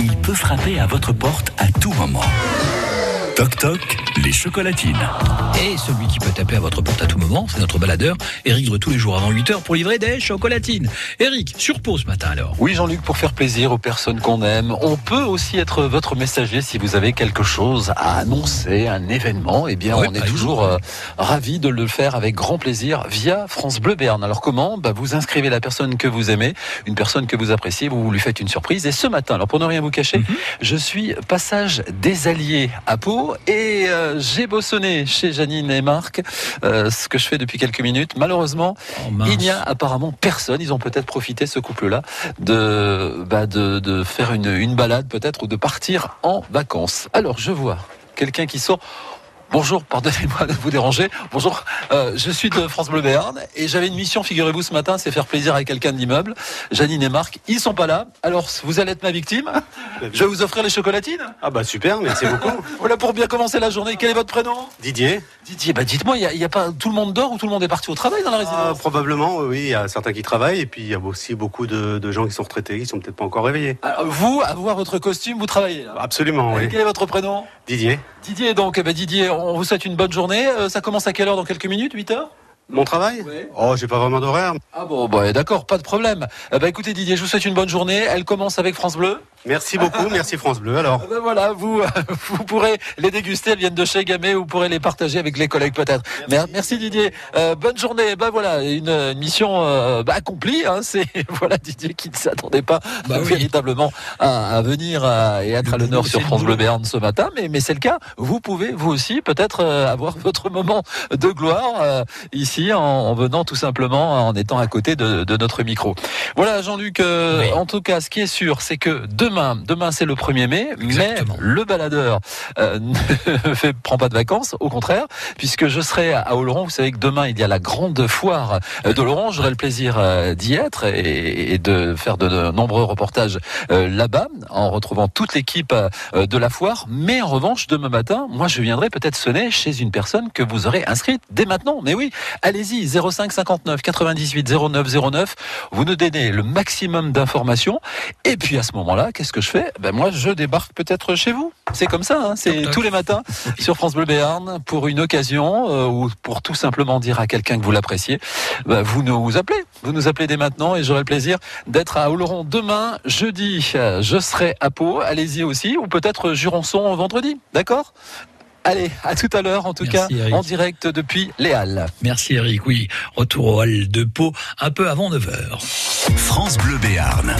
Il peut frapper à votre porte à tout moment. Toc toc, les chocolatines. Et celui qui peut taper à votre porte à tout moment, c'est notre baladeur, Eric de tous les jours avant 8h pour livrer des chocolatines. Eric, sur pause ce matin alors. Oui Jean-Luc, pour faire plaisir aux personnes qu'on aime, on peut aussi être votre messager si vous avez quelque chose à annoncer, un événement, eh bien Ouais, on est toujours euh, ravis de le faire avec grand plaisir via France Bleu Béarn. Alors comment? Bah, Vous inscrivez la personne que vous aimez, une personne que vous appréciez, vous lui faites une surprise. Et ce matin, alors pour ne rien vous cacher, Mhm. je suis passage des Alliés à Pau et euh, j'ai bossonné chez Janine et Marc, euh, ce que je fais depuis quelques minutes. Malheureusement, Oh, il n'y a apparemment personne. Ils ont peut-être profité, ce couple-là, de, bah, de, de faire une, une balade peut-être ou de partir en vacances. Alors, je vois quelqu'un qui sort. Bonjour, pardonnez-moi de vous déranger. Bonjour, euh, je suis de France Bleu Béarn et j'avais une mission, figurez-vous, ce matin, c'est faire plaisir à quelqu'un de l'immeuble. Janine et Marc, ils sont pas là. Alors, vous allez être ma victime. Je vais vous offrir les chocolatines. Ah bah super, merci beaucoup. Voilà pour bien commencer la journée. Quel est votre prénom? Didier Didier, bah dites-moi, il y a, pas tout le monde dort ou tout le monde est parti au travail dans la Ah, résidence? Probablement, oui, il y a certains qui travaillent et puis il y a aussi beaucoup de, de gens qui sont retraités, qui sont peut-être pas encore réveillés. Alors, Vous, à voir votre costume, vous travaillez là. Absolument, oui. Quel est votre prénom? Didier Didier, donc, ben, Didier, on vous souhaite une bonne journée. Euh, ça commence à quelle heure dans quelques minutes 8 heures Mon travail Ouais. Oh, j'ai pas vraiment d'horaire. Ah bon, bah, d'accord, pas de problème. Eh ben, écoutez Didier, je vous souhaite une bonne journée. Elle commence avec France Bleu. Merci beaucoup, merci France Bleu. Alors, Eh ben, voilà, vous, vous pourrez les déguster. Elles viennent de chez Gamay. Vous pourrez les partager avec les collègues peut-être. Merci. merci Didier. Euh, bonne journée. Ben voilà, une, une mission euh, bah, accomplie. Hein. C'est voilà Didier qui ne s'attendait pas Bah oui. véritablement à, à venir euh, et être à Le l'honneur sur France Bleu. Béarn ce matin. Mais, mais c'est le cas. Vous pouvez vous aussi peut-être euh, avoir votre moment de gloire euh, en, en venant tout simplement en étant à côté de, de notre micro. Voilà Jean-Luc. euh, Oui. En tout cas, ce qui est sûr, c'est que demain, demain c'est le 1er mai, Exactement. mais le baladeur euh, ne fait, prend pas de vacances, au contraire, puisque je serai à Oloron. Vous savez que demain il y a la grande foire euh, d'Oloron. J'aurai le plaisir d'y être et, et de faire de nombreux reportages euh, là-bas, en retrouvant toute l'équipe de la foire. Mais en revanche, demain matin, moi je viendrai peut-être sonner chez une personne que vous aurez inscrite dès maintenant. Mais oui, allez-y, 05 59 98 09 09. Vous nous donnez le maximum d'informations. Et puis à ce moment-là, qu'est-ce que je fais? Ben moi, je débarque peut-être chez vous. C'est comme ça. hein. C'est tous les matins sur France Bleu Béarn pour une occasion euh, ou pour tout simplement dire à quelqu'un que vous l'appréciez. Ben, vous nous appelez. Vous nous appelez dès maintenant et j'aurai le plaisir d'être à Oloron demain, jeudi. Je serai à Pau. Allez-y aussi ou peut-être Jurançon vendredi. D'accord? Allez, à tout à l'heure en tout Merci, cas Eric. en direct depuis les Halles. Merci Eric, oui. Retour au hall de Pau un peu avant 9h. France Bleu Béarn.